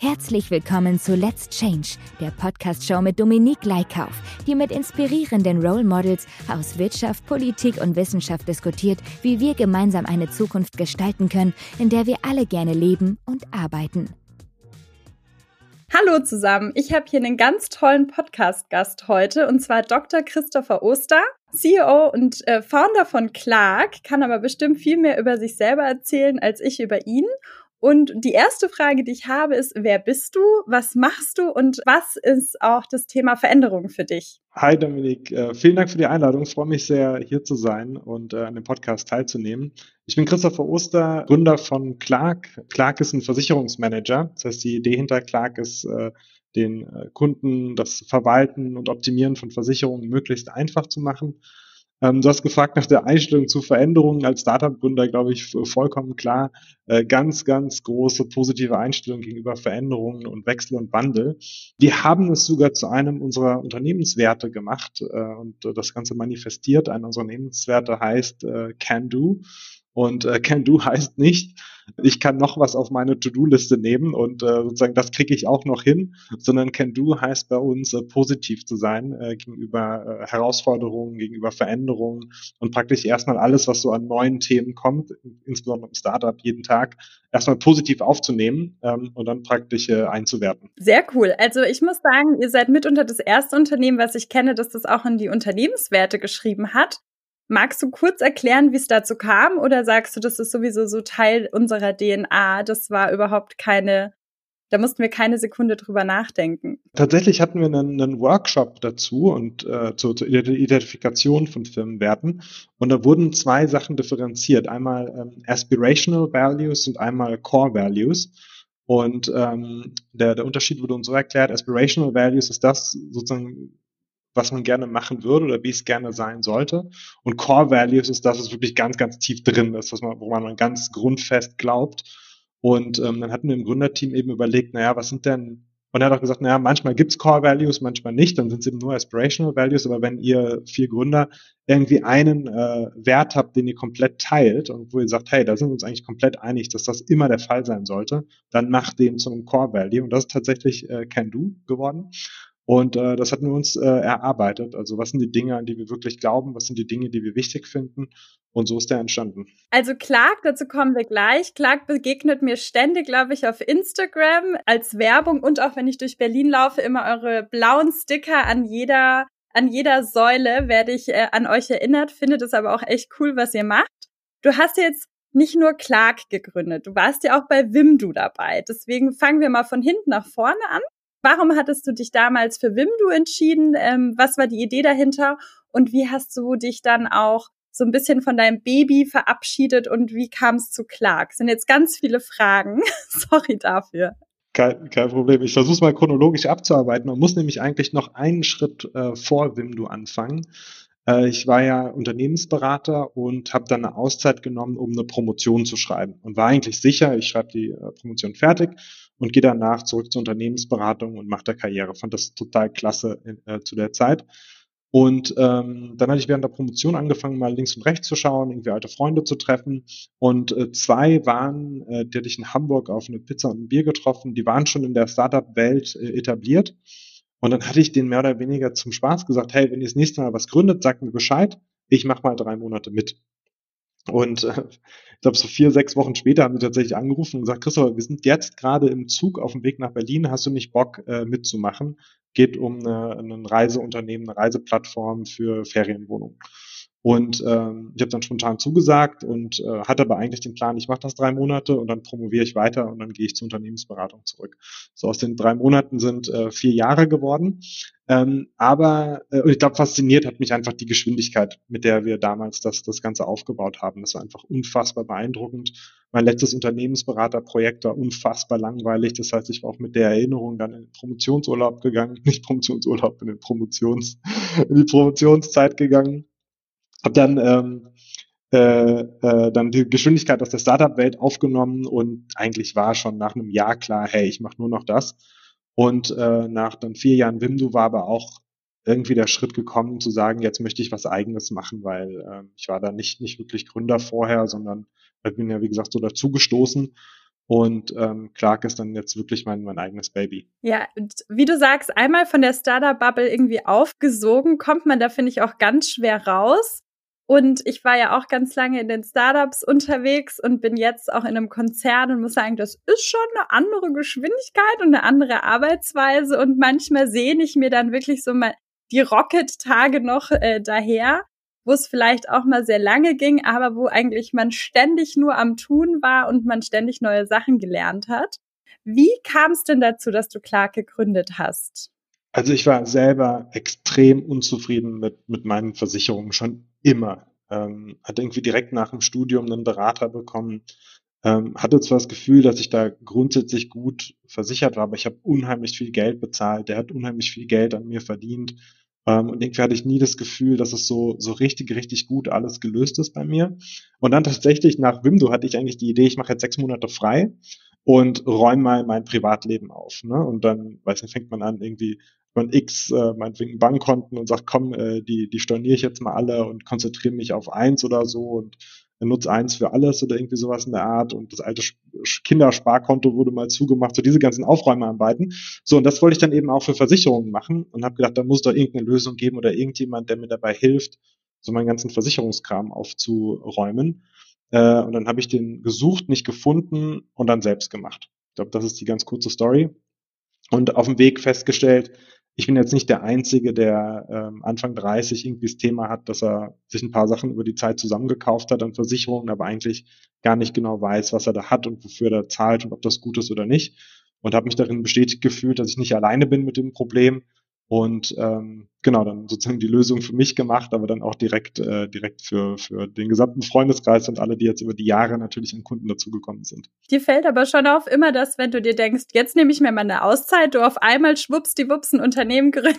Herzlich willkommen zu Let's Change, der Podcast-Show mit Dominique Leikauf, die mit inspirierenden Role Models aus Wirtschaft, Politik und Wissenschaft diskutiert, wie wir gemeinsam eine Zukunft gestalten können, in der wir alle gerne leben und arbeiten. Hallo zusammen, ich habe hier einen ganz tollen Podcast-Gast heute und zwar Dr. Christopher Oster. CEO und äh, Founder von Clark, kann aber bestimmt viel mehr über sich selber erzählen als ich über ihn. Und die erste Frage, die ich habe, ist, wer bist du, was machst du und was ist auch das Thema Veränderung für dich? Hi Dominik, äh, vielen Dank für die Einladung. Ich freue mich sehr, hier zu sein und äh, an dem Podcast teilzunehmen. Ich bin Christopher Oster, Gründer von Clark. Clark ist ein Versicherungsmanager. Das heißt, die Idee hinter Clark ist, äh, den Kunden das Verwalten und Optimieren von Versicherungen möglichst einfach zu machen ähm, du hast gefragt nach der Einstellung zu Veränderungen als Startup-Gründer, glaube ich, vollkommen klar. Äh, ganz, ganz große positive Einstellung gegenüber Veränderungen und Wechsel und Wandel. Wir haben es sogar zu einem unserer Unternehmenswerte gemacht äh, und das Ganze manifestiert. Einer unserer Unternehmenswerte heißt äh, Can Do. Und äh, Can Do heißt nicht, ich kann noch was auf meine To-Do-Liste nehmen und äh, sozusagen das kriege ich auch noch hin, sondern Can Do heißt bei uns äh, positiv zu sein äh, gegenüber äh, Herausforderungen, gegenüber Veränderungen und praktisch erstmal alles, was so an neuen Themen kommt, insbesondere im Startup jeden Tag, erstmal positiv aufzunehmen ähm, und dann praktisch äh, einzuwerten. Sehr cool. Also ich muss sagen, ihr seid mitunter das erste Unternehmen, was ich kenne, das das auch in die Unternehmenswerte geschrieben hat. Magst du kurz erklären, wie es dazu kam oder sagst du, das ist sowieso so Teil unserer DNA? Das war überhaupt keine, da mussten wir keine Sekunde drüber nachdenken. Tatsächlich hatten wir einen, einen Workshop dazu und äh, zur, zur, Identifikation von Firmenwerten und da wurden zwei Sachen differenziert. Einmal ähm, Aspirational Values und einmal Core Values. Und ähm, der, der Unterschied wurde uns so erklärt, Aspirational Values ist das sozusagen was man gerne machen würde oder wie es gerne sein sollte. Und Core Values ist das, was wirklich ganz, ganz tief drin ist, was man, wo man ganz grundfest glaubt. Und ähm, dann hatten wir im Gründerteam eben überlegt, naja, was sind denn, und er hat auch gesagt, naja, manchmal gibt's Core Values, manchmal nicht, dann sind es eben nur Aspirational Values, aber wenn ihr vier Gründer irgendwie einen äh, Wert habt, den ihr komplett teilt und wo ihr sagt, hey, da sind wir uns eigentlich komplett einig, dass das immer der Fall sein sollte, dann macht den zu einem Core Value. Und das ist tatsächlich äh, Can Do geworden. Und äh, das hatten wir uns äh, erarbeitet. Also was sind die Dinge, an die wir wirklich glauben, was sind die Dinge, die wir wichtig finden. Und so ist der entstanden. Also Clark, dazu kommen wir gleich. Clark begegnet mir ständig, glaube ich, auf Instagram als Werbung und auch wenn ich durch Berlin laufe, immer eure blauen Sticker an jeder, an jeder Säule werde ich äh, an euch erinnert. Finde das aber auch echt cool, was ihr macht. Du hast jetzt nicht nur Clark gegründet, du warst ja auch bei Wimdu dabei. Deswegen fangen wir mal von hinten nach vorne an. Warum hattest du dich damals für Wimdu entschieden? Ähm, was war die Idee dahinter? Und wie hast du dich dann auch so ein bisschen von deinem Baby verabschiedet und wie kam es zu Clark? Das sind jetzt ganz viele Fragen. Sorry dafür. Kein, kein Problem. Ich versuche es mal chronologisch abzuarbeiten. Man muss nämlich eigentlich noch einen Schritt äh, vor Wimdu anfangen. Äh, ich war ja Unternehmensberater und habe dann eine Auszeit genommen, um eine Promotion zu schreiben und war eigentlich sicher, ich schreibe die äh, Promotion fertig und gehe danach zurück zur Unternehmensberatung und mache da Karriere. Fand das total klasse äh, zu der Zeit. Und ähm, dann hatte ich während der Promotion angefangen, mal links und rechts zu schauen, irgendwie alte Freunde zu treffen. Und äh, zwei waren, äh, die hatte ich in Hamburg auf eine Pizza und ein Bier getroffen, die waren schon in der Startup-Welt äh, etabliert. Und dann hatte ich denen mehr oder weniger zum Spaß gesagt, hey, wenn ihr das nächste Mal was gründet, sagt mir Bescheid, ich mache mal drei Monate mit. Und äh, ich glaube, so vier, sechs Wochen später haben sie tatsächlich angerufen und gesagt, Christopher, wir sind jetzt gerade im Zug auf dem Weg nach Berlin, hast du nicht Bock äh, mitzumachen? Geht um eine, ein Reiseunternehmen, eine Reiseplattform für Ferienwohnungen. Und ähm, ich habe dann spontan zugesagt und äh, hatte aber eigentlich den Plan, ich mache das drei Monate und dann promoviere ich weiter und dann gehe ich zur Unternehmensberatung zurück. So aus den drei Monaten sind äh, vier Jahre geworden. Ähm, aber äh, ich glaube, fasziniert hat mich einfach die Geschwindigkeit, mit der wir damals das, das Ganze aufgebaut haben. Das war einfach unfassbar beeindruckend. Mein letztes Unternehmensberaterprojekt war unfassbar langweilig. Das heißt, ich war auch mit der Erinnerung dann in den Promotionsurlaub gegangen, nicht Promotionsurlaub, in den Promotions, in die Promotionszeit gegangen habe dann ähm, äh, äh, dann die Geschwindigkeit aus der Startup-Welt aufgenommen und eigentlich war schon nach einem Jahr klar, hey, ich mache nur noch das. Und äh, nach dann vier Jahren Wimdu war aber auch irgendwie der Schritt gekommen zu sagen, jetzt möchte ich was eigenes machen, weil äh, ich war da nicht, nicht wirklich Gründer vorher, sondern ich bin ja, wie gesagt, so dazugestoßen. Und ähm, Clark ist dann jetzt wirklich mein, mein eigenes Baby. Ja, wie du sagst, einmal von der Startup-Bubble irgendwie aufgesogen, kommt man da, finde ich, auch ganz schwer raus. Und ich war ja auch ganz lange in den Startups unterwegs und bin jetzt auch in einem Konzern und muss sagen, das ist schon eine andere Geschwindigkeit und eine andere Arbeitsweise. Und manchmal sehne ich mir dann wirklich so mal die Rocket-Tage noch äh, daher, wo es vielleicht auch mal sehr lange ging, aber wo eigentlich man ständig nur am Tun war und man ständig neue Sachen gelernt hat. Wie kam es denn dazu, dass du Clark gegründet hast? Also ich war selber extrem unzufrieden mit, mit meinen Versicherungen schon immer. Ähm, hatte irgendwie direkt nach dem Studium einen Berater bekommen, ähm, hatte zwar das Gefühl, dass ich da grundsätzlich gut versichert war, aber ich habe unheimlich viel Geld bezahlt, der hat unheimlich viel Geld an mir verdient. Ähm, und irgendwie hatte ich nie das Gefühl, dass es so, so richtig, richtig gut alles gelöst ist bei mir. Und dann tatsächlich nach Wimdu hatte ich eigentlich die Idee, ich mache jetzt sechs Monate frei und räume mal mein Privatleben auf. Ne? Und dann, weiß nicht, fängt man an, irgendwie man X, äh, meinetwegen Bankkonten und sagt, komm, äh, die, die storniere ich jetzt mal alle und konzentriere mich auf eins oder so und nutze eins für alles oder irgendwie sowas in der Art und das alte Kindersparkonto wurde mal zugemacht, so diese ganzen Aufräumarbeiten. So, und das wollte ich dann eben auch für Versicherungen machen und habe gedacht, da muss doch irgendeine Lösung geben oder irgendjemand, der mir dabei hilft, so meinen ganzen Versicherungskram aufzuräumen. Äh, und dann habe ich den gesucht, nicht gefunden und dann selbst gemacht. Ich glaube, das ist die ganz kurze Story. Und auf dem Weg festgestellt, ich bin jetzt nicht der Einzige, der ähm, Anfang 30 irgendwie das Thema hat, dass er sich ein paar Sachen über die Zeit zusammengekauft hat an Versicherungen, aber eigentlich gar nicht genau weiß, was er da hat und wofür er zahlt und ob das gut ist oder nicht. Und habe mich darin bestätigt gefühlt, dass ich nicht alleine bin mit dem Problem und ähm, genau dann sozusagen die Lösung für mich gemacht, aber dann auch direkt äh, direkt für für den gesamten Freundeskreis und alle, die jetzt über die Jahre natürlich an Kunden dazugekommen sind. Dir fällt aber schon auf immer, dass wenn du dir denkst, jetzt nehme ich mir mal eine Auszeit, du auf einmal schwupps die Wups ein Unternehmen gründest.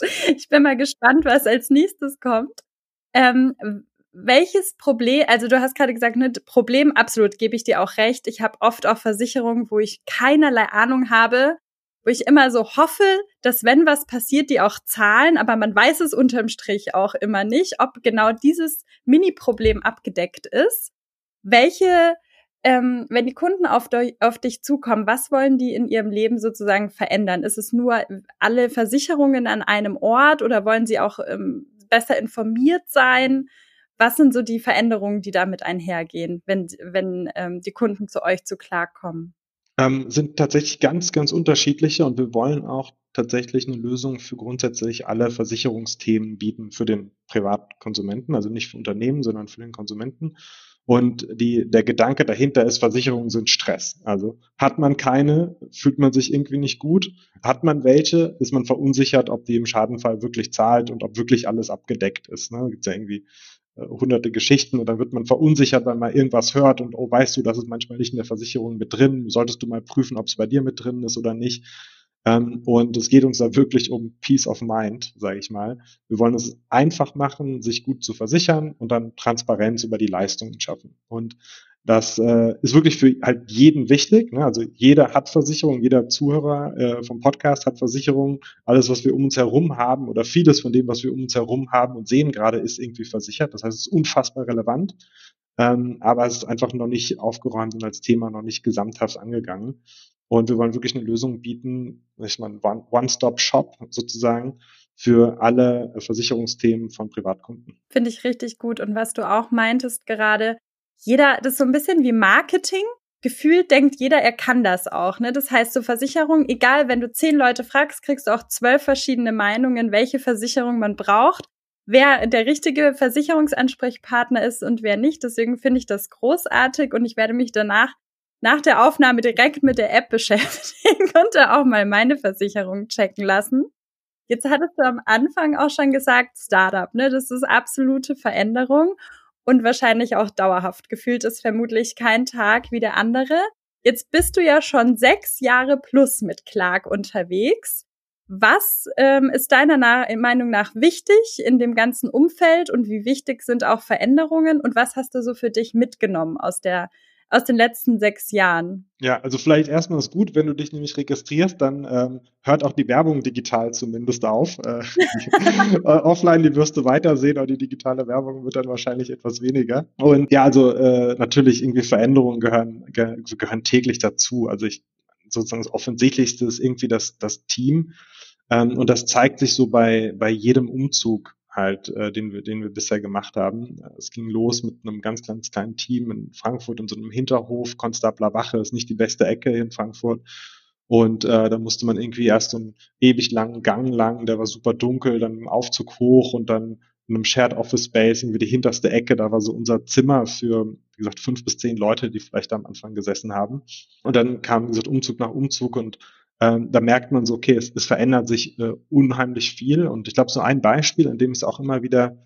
ich bin mal gespannt, was als nächstes kommt. Ähm, welches Problem, also du hast gerade gesagt, ne, Problem, absolut, gebe ich dir auch recht. Ich habe oft auch Versicherungen, wo ich keinerlei Ahnung habe, wo ich immer so hoffe, dass wenn was passiert, die auch zahlen, aber man weiß es unterm Strich auch immer nicht, ob genau dieses Mini-Problem abgedeckt ist. Welche, ähm, wenn die Kunden auf, auf dich zukommen, was wollen die in ihrem Leben sozusagen verändern? Ist es nur alle Versicherungen an einem Ort oder wollen sie auch ähm, besser informiert sein? Was sind so die Veränderungen, die damit einhergehen, wenn, wenn ähm, die Kunden zu euch zu Clark kommen? Ähm, sind tatsächlich ganz, ganz unterschiedliche und wir wollen auch tatsächlich eine Lösung für grundsätzlich alle Versicherungsthemen bieten für den Privatkonsumenten, also nicht für Unternehmen, sondern für den Konsumenten. Und die, der Gedanke dahinter ist, Versicherungen sind Stress. Also hat man keine, fühlt man sich irgendwie nicht gut. Hat man welche, ist man verunsichert, ob die im Schadenfall wirklich zahlt und ob wirklich alles abgedeckt ist. Ne? Gibt ja irgendwie äh, hunderte Geschichten und dann wird man verunsichert, weil man irgendwas hört und oh, weißt du, das ist manchmal nicht in der Versicherung mit drin. Solltest du mal prüfen, ob es bei dir mit drin ist oder nicht. Ähm, und es geht uns da wirklich um Peace of Mind, sage ich mal. Wir wollen es einfach machen, sich gut zu versichern und dann Transparenz über die Leistungen schaffen. Und das äh, ist wirklich für halt jeden wichtig. Ne? Also jeder hat Versicherung, jeder Zuhörer äh, vom Podcast hat Versicherung. Alles, was wir um uns herum haben oder vieles von dem, was wir um uns herum haben und sehen gerade, ist irgendwie versichert. Das heißt, es ist unfassbar relevant. Ähm, aber es ist einfach noch nicht aufgeräumt und als Thema noch nicht gesamthaft angegangen. Und wir wollen wirklich eine Lösung bieten, ich meine, One-Stop-Shop sozusagen für alle Versicherungsthemen von Privatkunden. Finde ich richtig gut. Und was du auch meintest gerade, jeder, das ist so ein bisschen wie Marketing. Gefühlt denkt jeder, er kann das auch. Ne? Das heißt, zur Versicherung, egal, wenn du zehn Leute fragst, kriegst du auch zwölf verschiedene Meinungen, welche Versicherung man braucht, wer der richtige Versicherungsansprechpartner ist und wer nicht. Deswegen finde ich das großartig und ich werde mich danach nach der Aufnahme direkt mit der App beschäftigen und auch mal meine Versicherung checken lassen. Jetzt hattest du am Anfang auch schon gesagt, Startup, ne? Das ist absolute Veränderung und wahrscheinlich auch dauerhaft. Gefühlt ist vermutlich kein Tag wie der andere. Jetzt bist du ja schon sechs Jahre plus mit Clark unterwegs. Was ähm, ist deiner Na Meinung nach wichtig in dem ganzen Umfeld und wie wichtig sind auch Veränderungen und was hast du so für dich mitgenommen aus der aus den letzten sechs Jahren? Ja, also vielleicht erstmal ist gut, wenn du dich nämlich registrierst, dann ähm, hört auch die Werbung digital zumindest auf. Äh, offline, die wirst du weitersehen, aber die digitale Werbung wird dann wahrscheinlich etwas weniger. Und ja, also äh, natürlich irgendwie Veränderungen gehören, ge gehören täglich dazu. Also ich sozusagen das Offensichtlichste ist irgendwie das, das Team. Ähm, und das zeigt sich so bei, bei jedem Umzug halt, äh, den wir, den wir bisher gemacht haben. Es ging los mit einem ganz, ganz kleinen Team in Frankfurt in so einem Hinterhof. Konstabler Wache ist nicht die beste Ecke in Frankfurt. Und äh, da musste man irgendwie erst so einen ewig langen Gang lang, der war super dunkel, dann im Aufzug hoch und dann in einem Shared Office Space, irgendwie die hinterste Ecke, da war so unser Zimmer für, wie gesagt, fünf bis zehn Leute, die vielleicht am Anfang gesessen haben. Und dann kam, wie gesagt, Umzug nach Umzug und ähm, da merkt man so, okay, es, es verändert sich äh, unheimlich viel. Und ich glaube, so ein Beispiel, an dem ich es auch immer wieder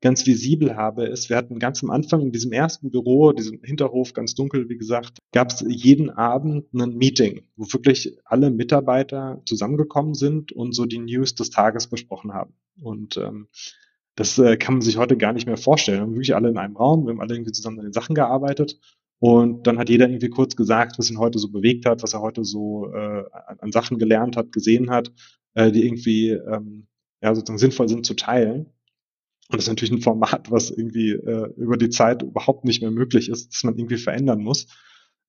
ganz visibel habe, ist, wir hatten ganz am Anfang in diesem ersten Büro, diesem Hinterhof, ganz dunkel, wie gesagt, gab es jeden Abend ein Meeting, wo wirklich alle Mitarbeiter zusammengekommen sind und so die News des Tages besprochen haben. Und ähm, das äh, kann man sich heute gar nicht mehr vorstellen. Wir haben wirklich alle in einem Raum, wir haben alle irgendwie zusammen an den Sachen gearbeitet und dann hat jeder irgendwie kurz gesagt, was ihn heute so bewegt hat, was er heute so äh, an Sachen gelernt hat, gesehen hat, äh, die irgendwie ähm, ja, sozusagen sinnvoll sind zu teilen. Und das ist natürlich ein Format, was irgendwie äh, über die Zeit überhaupt nicht mehr möglich ist, dass man irgendwie verändern muss.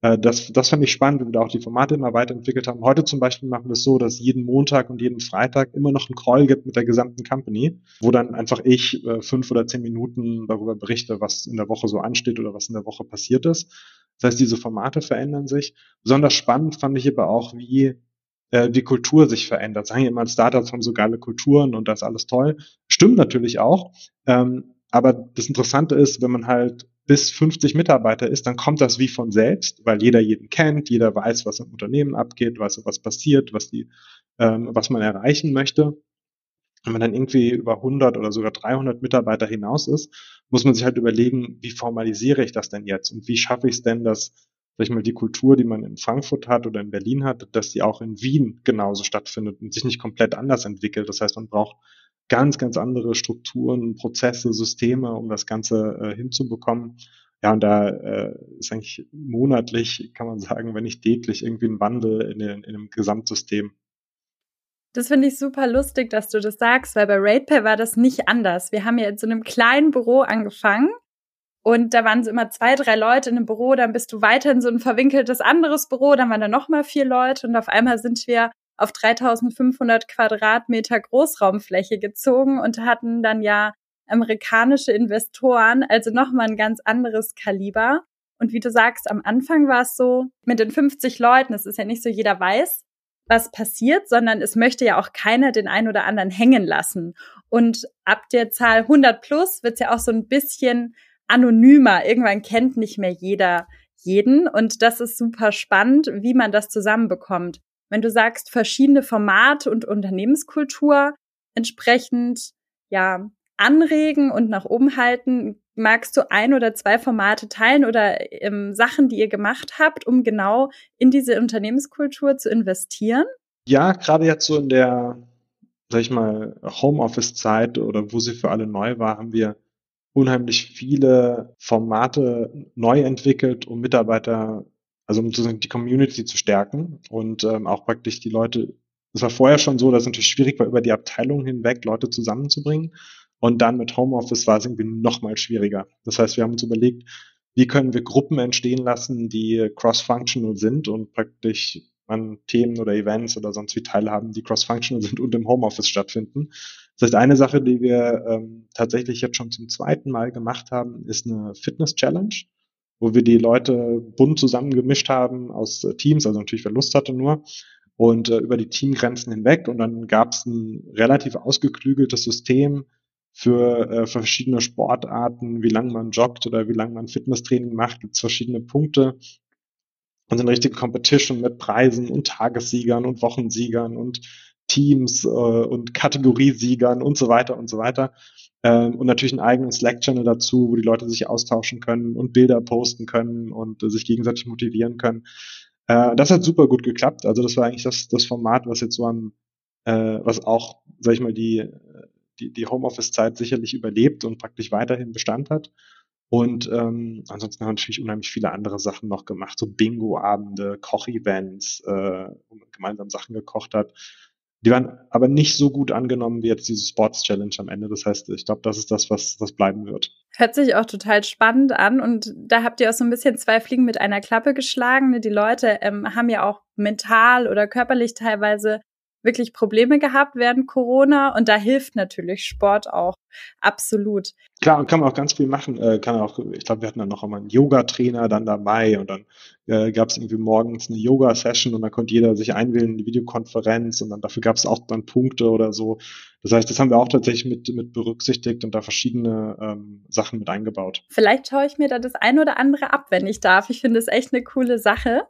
Äh, das, das fand ich spannend, wie wir da auch die Formate immer weiterentwickelt haben. Heute zum Beispiel machen wir es so, dass jeden Montag und jeden Freitag immer noch ein Call gibt mit der gesamten Company, wo dann einfach ich äh, fünf oder zehn Minuten darüber berichte, was in der Woche so ansteht oder was in der Woche passiert ist. Das heißt, diese Formate verändern sich. Besonders spannend fand ich aber auch, wie äh, die Kultur sich verändert. Sagen immer, Startups haben so geile Kulturen und das ist alles toll. Stimmt natürlich auch. Ähm, aber das Interessante ist, wenn man halt bis 50 Mitarbeiter ist, dann kommt das wie von selbst, weil jeder jeden kennt, jeder weiß, was im Unternehmen abgeht, weiß, was passiert, was die, ähm, was man erreichen möchte. Wenn man dann irgendwie über 100 oder sogar 300 Mitarbeiter hinaus ist, muss man sich halt überlegen, wie formalisiere ich das denn jetzt und wie schaffe ich es denn, dass sag ich mal, die Kultur, die man in Frankfurt hat oder in Berlin hat, dass die auch in Wien genauso stattfindet und sich nicht komplett anders entwickelt. Das heißt, man braucht ganz, ganz andere Strukturen, Prozesse, Systeme, um das Ganze äh, hinzubekommen. Ja, und da äh, ist eigentlich monatlich, kann man sagen, wenn nicht täglich, irgendwie ein Wandel in, den, in dem Gesamtsystem. Das finde ich super lustig, dass du das sagst, weil bei RatePay war das nicht anders. Wir haben ja in so einem kleinen Büro angefangen und da waren so immer zwei, drei Leute in einem Büro, dann bist du weiter in so ein verwinkeltes anderes Büro, dann waren da noch mal vier Leute und auf einmal sind wir auf 3500 Quadratmeter Großraumfläche gezogen und hatten dann ja amerikanische Investoren, also nochmal ein ganz anderes Kaliber. Und wie du sagst, am Anfang war es so, mit den 50 Leuten, es ist ja nicht so, jeder weiß, was passiert, sondern es möchte ja auch keiner den einen oder anderen hängen lassen. Und ab der Zahl 100 plus wird es ja auch so ein bisschen anonymer. Irgendwann kennt nicht mehr jeder jeden. Und das ist super spannend, wie man das zusammenbekommt wenn du sagst, verschiedene Formate und Unternehmenskultur entsprechend ja anregen und nach oben halten, magst du ein oder zwei Formate teilen oder ähm, Sachen, die ihr gemacht habt, um genau in diese Unternehmenskultur zu investieren? Ja, gerade jetzt so in der, sag ich mal, Homeoffice-Zeit oder wo sie für alle neu war, haben wir unheimlich viele Formate neu entwickelt, um Mitarbeiter also um die Community zu stärken und ähm, auch praktisch die Leute, es war vorher schon so, dass es natürlich schwierig war, über die Abteilung hinweg Leute zusammenzubringen. Und dann mit Homeoffice war es irgendwie noch mal schwieriger. Das heißt, wir haben uns überlegt, wie können wir Gruppen entstehen lassen, die cross-functional sind und praktisch an Themen oder Events oder sonst wie teilhaben, die cross-functional sind und im Homeoffice stattfinden. Das heißt, eine Sache, die wir ähm, tatsächlich jetzt schon zum zweiten Mal gemacht haben, ist eine Fitness-Challenge wo wir die Leute bunt zusammengemischt haben aus äh, Teams, also natürlich wer Lust hatte nur, und äh, über die Teamgrenzen hinweg. Und dann gab es ein relativ ausgeklügeltes System für äh, verschiedene Sportarten, wie lange man joggt oder wie lange man Fitnesstraining macht, gibt es verschiedene Punkte. Und eine richtige Competition mit Preisen und Tagessiegern und Wochensiegern und Teams äh, und Kategoriesiegern und so weiter und so weiter. Ähm, und natürlich einen eigenen Slack-Channel dazu, wo die Leute sich austauschen können und Bilder posten können und äh, sich gegenseitig motivieren können. Äh, das hat super gut geklappt. Also das war eigentlich das, das Format, was jetzt so am äh, was auch, sag ich mal, die, die, die Homeoffice-Zeit sicherlich überlebt und praktisch weiterhin Bestand hat. Und ähm, ansonsten haben wir natürlich unheimlich viele andere Sachen noch gemacht, so Bingo-Abende, Kochevents, äh, wo man gemeinsam Sachen gekocht hat. Die waren aber nicht so gut angenommen wie jetzt diese Sports Challenge am Ende. Das heißt, ich glaube, das ist das, was das bleiben wird. Hört sich auch total spannend an und da habt ihr auch so ein bisschen zwei Fliegen mit einer Klappe geschlagen. Ne? Die Leute ähm, haben ja auch mental oder körperlich teilweise wirklich Probleme gehabt während Corona und da hilft natürlich Sport auch absolut. Klar, und kann man auch ganz viel machen. Äh, kann auch, ich glaube, wir hatten dann noch einmal einen Yoga-Trainer dann dabei und dann äh, gab es irgendwie morgens eine Yoga-Session und dann konnte jeder sich einwählen in die Videokonferenz und dann dafür gab es auch dann Punkte oder so. Das heißt, das haben wir auch tatsächlich mit, mit berücksichtigt und da verschiedene ähm, Sachen mit eingebaut. Vielleicht schaue ich mir da das ein oder andere ab, wenn ich darf. Ich finde es echt eine coole Sache.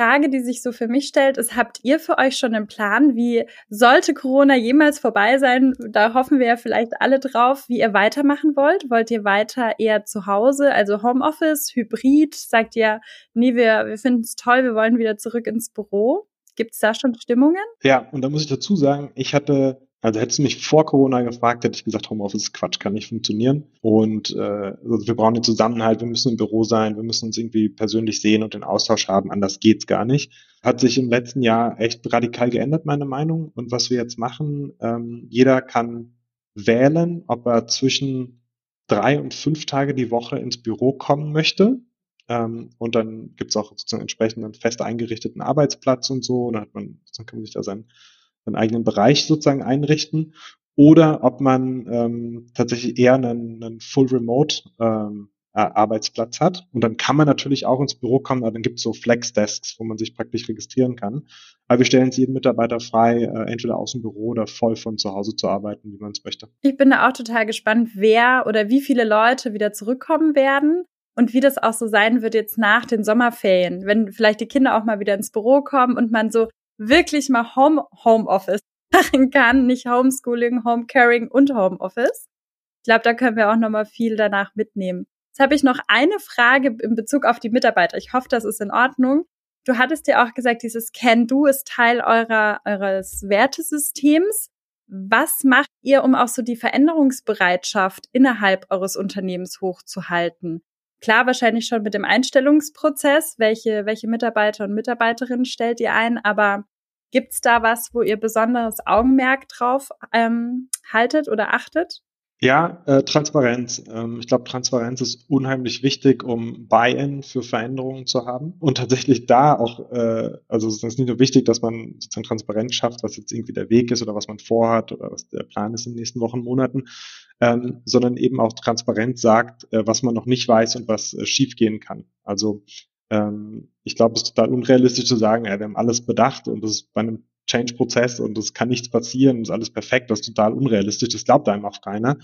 Frage, die sich so für mich stellt, ist, habt ihr für euch schon einen Plan, wie sollte Corona jemals vorbei sein? Da hoffen wir ja vielleicht alle drauf, wie ihr weitermachen wollt. Wollt ihr weiter eher zu Hause, also Homeoffice, Hybrid? Sagt ihr, nee, wir, wir finden es toll, wir wollen wieder zurück ins Büro? Gibt es da schon Stimmungen? Ja, und da muss ich dazu sagen, ich hatte also hättest du mich vor Corona gefragt, hätte ich gesagt, Homeoffice ist Quatsch, kann nicht funktionieren. Und äh, also wir brauchen den Zusammenhalt, wir müssen im Büro sein, wir müssen uns irgendwie persönlich sehen und den Austausch haben, anders geht's gar nicht. Hat sich im letzten Jahr echt radikal geändert, meine Meinung. Und was wir jetzt machen, ähm, jeder kann wählen, ob er zwischen drei und fünf Tage die Woche ins Büro kommen möchte. Ähm, und dann gibt's auch sozusagen entsprechend einen fest eingerichteten Arbeitsplatz und so. Und dann hat man, dann kann man sich da sein einen eigenen Bereich sozusagen einrichten oder ob man ähm, tatsächlich eher einen, einen Full Remote ähm, Arbeitsplatz hat. Und dann kann man natürlich auch ins Büro kommen, aber dann gibt es so Flex-Desks, wo man sich praktisch registrieren kann. Aber wir stellen es jedem Mitarbeiter frei, äh, entweder aus dem Büro oder voll von zu Hause zu arbeiten, wie man es möchte. Ich bin da auch total gespannt, wer oder wie viele Leute wieder zurückkommen werden und wie das auch so sein wird jetzt nach den Sommerferien, wenn vielleicht die Kinder auch mal wieder ins Büro kommen und man so wirklich mal Home Homeoffice machen kann, nicht Homeschooling, Homecaring und Homeoffice. Ich glaube, da können wir auch noch mal viel danach mitnehmen. Jetzt habe ich noch eine Frage in Bezug auf die Mitarbeiter. Ich hoffe, das ist in Ordnung. Du hattest ja auch gesagt, dieses Can-Do ist Teil eurer, eures Wertesystems. Was macht ihr, um auch so die Veränderungsbereitschaft innerhalb eures Unternehmens hochzuhalten? Klar, wahrscheinlich schon mit dem Einstellungsprozess, welche, welche Mitarbeiter und Mitarbeiterinnen stellt ihr ein, aber gibt's da was, wo ihr besonderes Augenmerk drauf ähm, haltet oder achtet? Ja, äh, Transparenz. Ähm, ich glaube, Transparenz ist unheimlich wichtig, um Buy-in für Veränderungen zu haben. Und tatsächlich da auch, äh, also es ist nicht nur wichtig, dass man sozusagen Transparenz schafft, was jetzt irgendwie der Weg ist oder was man vorhat oder was der Plan ist in den nächsten Wochen, Monaten, ähm, sondern eben auch Transparenz sagt, äh, was man noch nicht weiß und was äh, schiefgehen kann. Also ähm, ich glaube, es ist total unrealistisch zu sagen, ja, wir haben alles bedacht und das ist bei einem Change-Prozess und es kann nichts passieren, ist alles perfekt, das ist total unrealistisch, das glaubt einem auch keiner.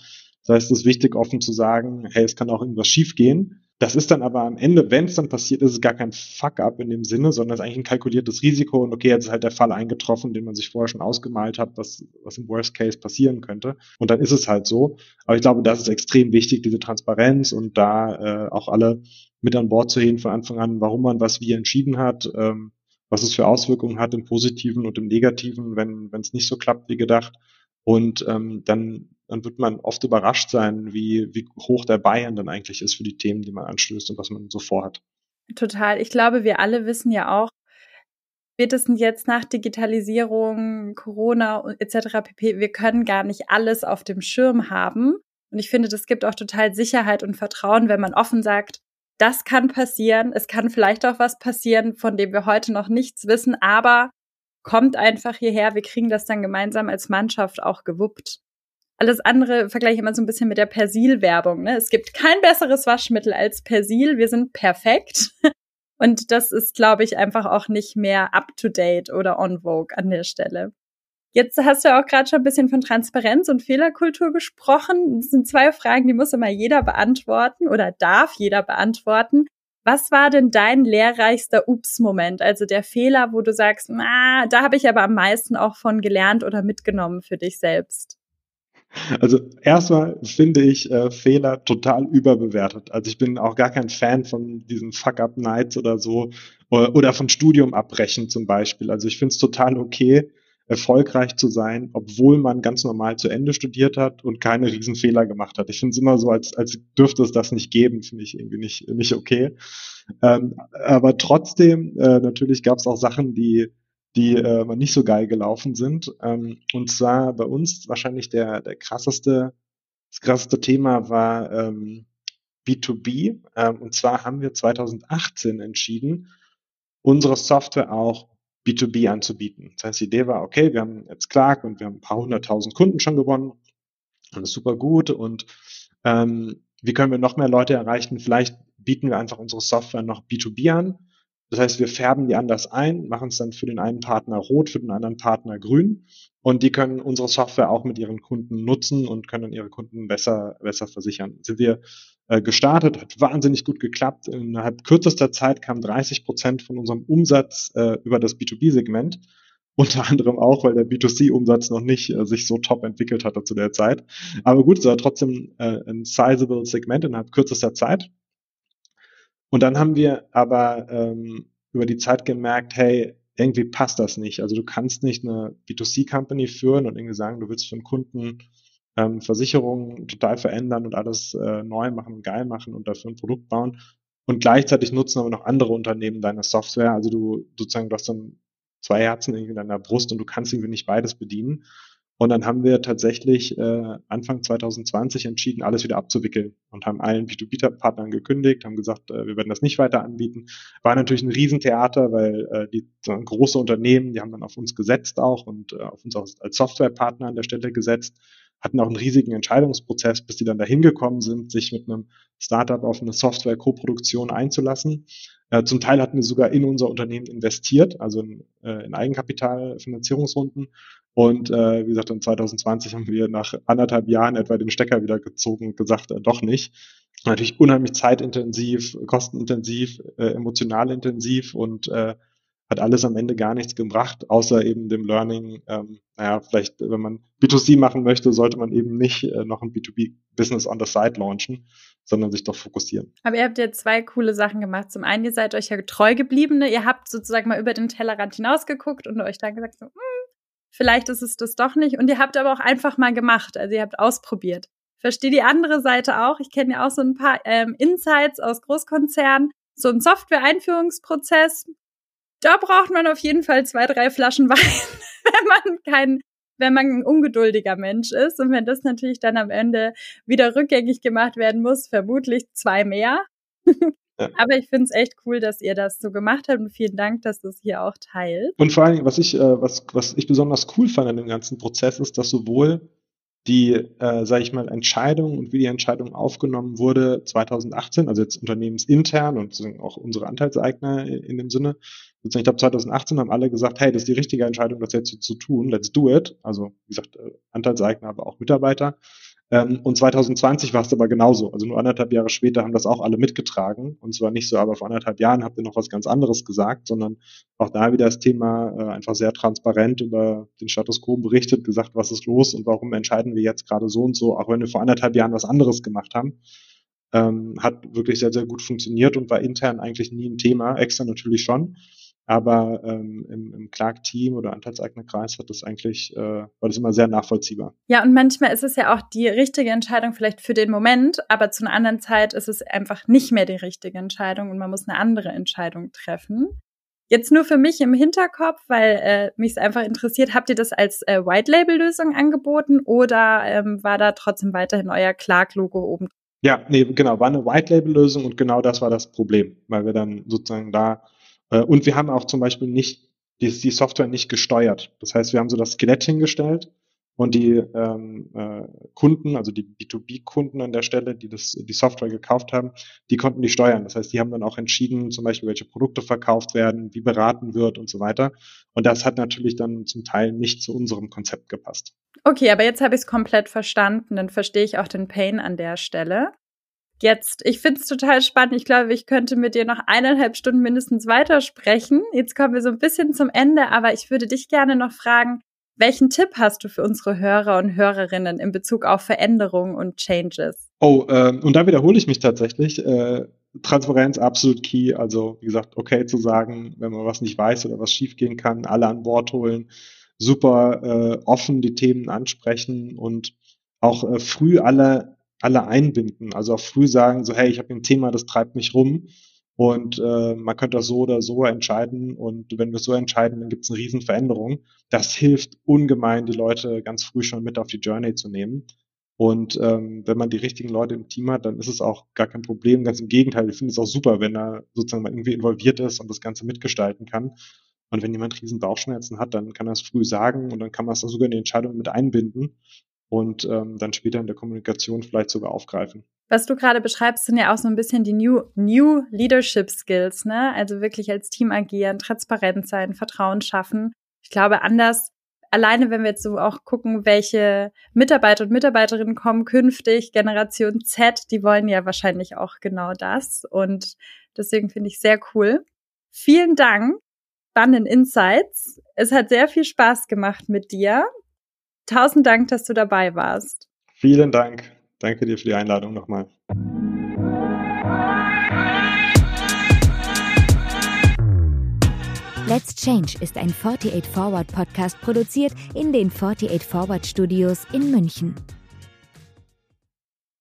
Das heißt, es ist wichtig, offen zu sagen, hey, es kann auch irgendwas schiefgehen. Das ist dann aber am Ende, wenn es dann passiert, ist es gar kein Fuck-up in dem Sinne, sondern es ist eigentlich ein kalkuliertes Risiko und okay, jetzt ist halt der Fall eingetroffen, den man sich vorher schon ausgemalt hat, was, was im Worst Case passieren könnte. Und dann ist es halt so. Aber ich glaube, das ist extrem wichtig, diese Transparenz und da äh, auch alle mit an Bord zu heben von Anfang an, warum man was wie entschieden hat, ähm, was es für Auswirkungen hat im Positiven und im Negativen, wenn es nicht so klappt wie gedacht. Und ähm, dann, dann wird man oft überrascht sein, wie, wie hoch der Bayern dann eigentlich ist für die Themen, die man anstößt und was man so vorhat. Total. Ich glaube, wir alle wissen ja auch, spätestens jetzt nach Digitalisierung, Corona etc. pp, wir können gar nicht alles auf dem Schirm haben. Und ich finde, das gibt auch total Sicherheit und Vertrauen, wenn man offen sagt, das kann passieren. Es kann vielleicht auch was passieren, von dem wir heute noch nichts wissen, aber kommt einfach hierher. Wir kriegen das dann gemeinsam als Mannschaft auch gewuppt. Alles andere vergleiche ich immer so ein bisschen mit der Persil-Werbung. Ne? Es gibt kein besseres Waschmittel als Persil. Wir sind perfekt. Und das ist, glaube ich, einfach auch nicht mehr up-to-date oder on vogue an der Stelle. Jetzt hast du auch gerade schon ein bisschen von Transparenz und Fehlerkultur gesprochen. Das sind zwei Fragen, die muss immer jeder beantworten oder darf jeder beantworten. Was war denn dein lehrreichster Ups-Moment? Also der Fehler, wo du sagst, na, da habe ich aber am meisten auch von gelernt oder mitgenommen für dich selbst. Also erstmal finde ich äh, Fehler total überbewertet. Also ich bin auch gar kein Fan von diesen Fuck-Up-Nights oder so oder, oder von Studium abbrechen zum Beispiel. Also ich finde es total okay, erfolgreich zu sein, obwohl man ganz normal zu Ende studiert hat und keine Riesenfehler gemacht hat. Ich finde es immer so, als, als dürfte es das nicht geben, finde ich irgendwie nicht, nicht okay. Ähm, aber trotzdem, äh, natürlich gab es auch Sachen, die die äh, nicht so geil gelaufen sind. Ähm, und zwar bei uns wahrscheinlich der, der krasseste, das krasseste Thema war ähm, B2B. Ähm, und zwar haben wir 2018 entschieden, unsere Software auch B2B anzubieten. Das heißt, die Idee war, okay, wir haben jetzt Clark und wir haben ein paar hunderttausend Kunden schon gewonnen. Ist super gut. Und ähm, wie können wir noch mehr Leute erreichen? Vielleicht bieten wir einfach unsere Software noch B2B an. Das heißt, wir färben die anders ein, machen es dann für den einen Partner rot, für den anderen Partner grün. Und die können unsere Software auch mit ihren Kunden nutzen und können ihre Kunden besser, besser versichern. Sind wir äh, gestartet, hat wahnsinnig gut geklappt. Innerhalb kürzester Zeit kamen 30 Prozent von unserem Umsatz äh, über das B2B-Segment. Unter anderem auch, weil der B2C-Umsatz noch nicht äh, sich so top entwickelt hatte zu der Zeit. Aber gut, es war trotzdem äh, ein sizable Segment innerhalb kürzester Zeit. Und dann haben wir aber ähm, über die Zeit gemerkt, hey, irgendwie passt das nicht. Also du kannst nicht eine B2C-Company führen und irgendwie sagen, du willst für einen Kunden ähm, Versicherungen total verändern und alles äh, neu machen und geil machen und dafür ein Produkt bauen. Und gleichzeitig nutzen aber noch andere Unternehmen deine Software. Also du sozusagen, du hast dann zwei Herzen irgendwie in deiner Brust und du kannst irgendwie nicht beides bedienen. Und dann haben wir tatsächlich äh, Anfang 2020 entschieden, alles wieder abzuwickeln und haben allen B2B-Partnern gekündigt, haben gesagt, äh, wir werden das nicht weiter anbieten. War natürlich ein Riesentheater, weil äh, die so große Unternehmen, die haben dann auf uns gesetzt auch und äh, auf uns auch als Softwarepartner an der Stelle gesetzt, hatten auch einen riesigen Entscheidungsprozess, bis die dann dahin gekommen sind, sich mit einem Startup auf eine Software-Koproduktion einzulassen. Äh, zum Teil hatten wir sogar in unser Unternehmen investiert, also in, äh, in Eigenkapitalfinanzierungsrunden und äh, wie gesagt, in 2020 haben wir nach anderthalb Jahren etwa den Stecker wieder gezogen und gesagt, äh, doch nicht. Natürlich unheimlich zeitintensiv, kostenintensiv, äh, emotional intensiv und äh, hat alles am Ende gar nichts gebracht, außer eben dem Learning, ähm, naja, vielleicht, wenn man B2C machen möchte, sollte man eben nicht äh, noch ein B2B-Business on the side launchen, sondern sich doch fokussieren. Aber ihr habt ja zwei coole Sachen gemacht. Zum einen, ihr seid euch ja treu geblieben, ne? ihr habt sozusagen mal über den Tellerrand hinausgeguckt und euch dann gesagt, so, hm, vielleicht ist es das doch nicht. Und ihr habt aber auch einfach mal gemacht, also ihr habt ausprobiert. Verstehe die andere Seite auch. Ich kenne ja auch so ein paar ähm, Insights aus Großkonzernen. So ein Software-Einführungsprozess, da braucht man auf jeden Fall zwei, drei Flaschen Wein, wenn man kein, wenn man ein ungeduldiger Mensch ist. Und wenn das natürlich dann am Ende wieder rückgängig gemacht werden muss, vermutlich zwei mehr. Aber ich finde es echt cool, dass ihr das so gemacht habt und vielen Dank, dass du es hier auch teilt. Und vor allem, was ich, äh, was, was ich besonders cool fand an dem ganzen Prozess, ist, dass sowohl die, äh, sage ich mal, Entscheidung und wie die Entscheidung aufgenommen wurde 2018, also jetzt unternehmensintern und auch unsere Anteilseigner in dem Sinne. Ich glaube, 2018 haben alle gesagt, hey, das ist die richtige Entscheidung, das jetzt zu tun, let's do it. Also, wie gesagt, äh, Anteilseigner, aber auch Mitarbeiter. Ähm, und 2020 war es aber genauso. Also nur anderthalb Jahre später haben das auch alle mitgetragen. Und zwar nicht so, aber vor anderthalb Jahren habt ihr noch was ganz anderes gesagt, sondern auch da wieder das Thema äh, einfach sehr transparent über den Status quo berichtet, gesagt, was ist los und warum entscheiden wir jetzt gerade so und so, auch wenn wir vor anderthalb Jahren was anderes gemacht haben. Ähm, hat wirklich sehr, sehr gut funktioniert und war intern eigentlich nie ein Thema, extern natürlich schon. Aber ähm, im, im Clark-Team oder Anteilseignerkreis hat das eigentlich, äh, war das immer sehr nachvollziehbar. Ja, und manchmal ist es ja auch die richtige Entscheidung vielleicht für den Moment, aber zu einer anderen Zeit ist es einfach nicht mehr die richtige Entscheidung und man muss eine andere Entscheidung treffen. Jetzt nur für mich im Hinterkopf, weil äh, mich es einfach interessiert, habt ihr das als äh, White-Label-Lösung angeboten oder ähm, war da trotzdem weiterhin euer Clark-Logo oben? Ja, nee, genau, war eine White-Label-Lösung und genau das war das Problem, weil wir dann sozusagen da und wir haben auch zum Beispiel nicht die, die Software nicht gesteuert. Das heißt, wir haben so das Skelett hingestellt und die ähm, äh, Kunden, also die B2B-Kunden an der Stelle, die das, die Software gekauft haben, die konnten die steuern. Das heißt, die haben dann auch entschieden, zum Beispiel, welche Produkte verkauft werden, wie beraten wird und so weiter. Und das hat natürlich dann zum Teil nicht zu unserem Konzept gepasst. Okay, aber jetzt habe ich es komplett verstanden. Dann verstehe ich auch den Pain an der Stelle jetzt, ich finde es total spannend. Ich glaube, ich könnte mit dir noch eineinhalb Stunden mindestens weitersprechen. Jetzt kommen wir so ein bisschen zum Ende, aber ich würde dich gerne noch fragen, welchen Tipp hast du für unsere Hörer und Hörerinnen in Bezug auf Veränderungen und Changes? Oh, ähm, und da wiederhole ich mich tatsächlich. Äh, Transparenz absolut key. Also wie gesagt, okay zu sagen, wenn man was nicht weiß oder was schiefgehen kann, alle an Bord holen, super äh, offen die Themen ansprechen und auch äh, früh alle, alle einbinden. Also auch früh sagen, so, hey, ich habe ein Thema, das treibt mich rum. Und äh, man könnte das so oder so entscheiden. Und wenn wir so entscheiden, dann gibt es eine Riesenveränderung. Das hilft ungemein, die Leute ganz früh schon mit auf die Journey zu nehmen. Und ähm, wenn man die richtigen Leute im Team hat, dann ist es auch gar kein Problem. Ganz im Gegenteil, ich finde es auch super, wenn er sozusagen mal irgendwie involviert ist und das Ganze mitgestalten kann. Und wenn jemand riesen Bauchschmerzen hat, dann kann er es früh sagen und dann kann man es auch sogar in die Entscheidung mit einbinden und ähm, dann später in der Kommunikation vielleicht sogar aufgreifen. Was du gerade beschreibst, sind ja auch so ein bisschen die New, New Leadership Skills, ne? Also wirklich als Team agieren, transparent sein, Vertrauen schaffen. Ich glaube, anders, alleine wenn wir jetzt so auch gucken, welche Mitarbeiter und Mitarbeiterinnen kommen künftig, Generation Z, die wollen ja wahrscheinlich auch genau das. Und deswegen finde ich sehr cool. Vielen Dank spannenden Insights. Es hat sehr viel Spaß gemacht mit dir. Tausend Dank, dass du dabei warst. Vielen Dank. Danke dir für die Einladung nochmal. Let's Change ist ein 48 Forward Podcast produziert in den 48 Forward Studios in München.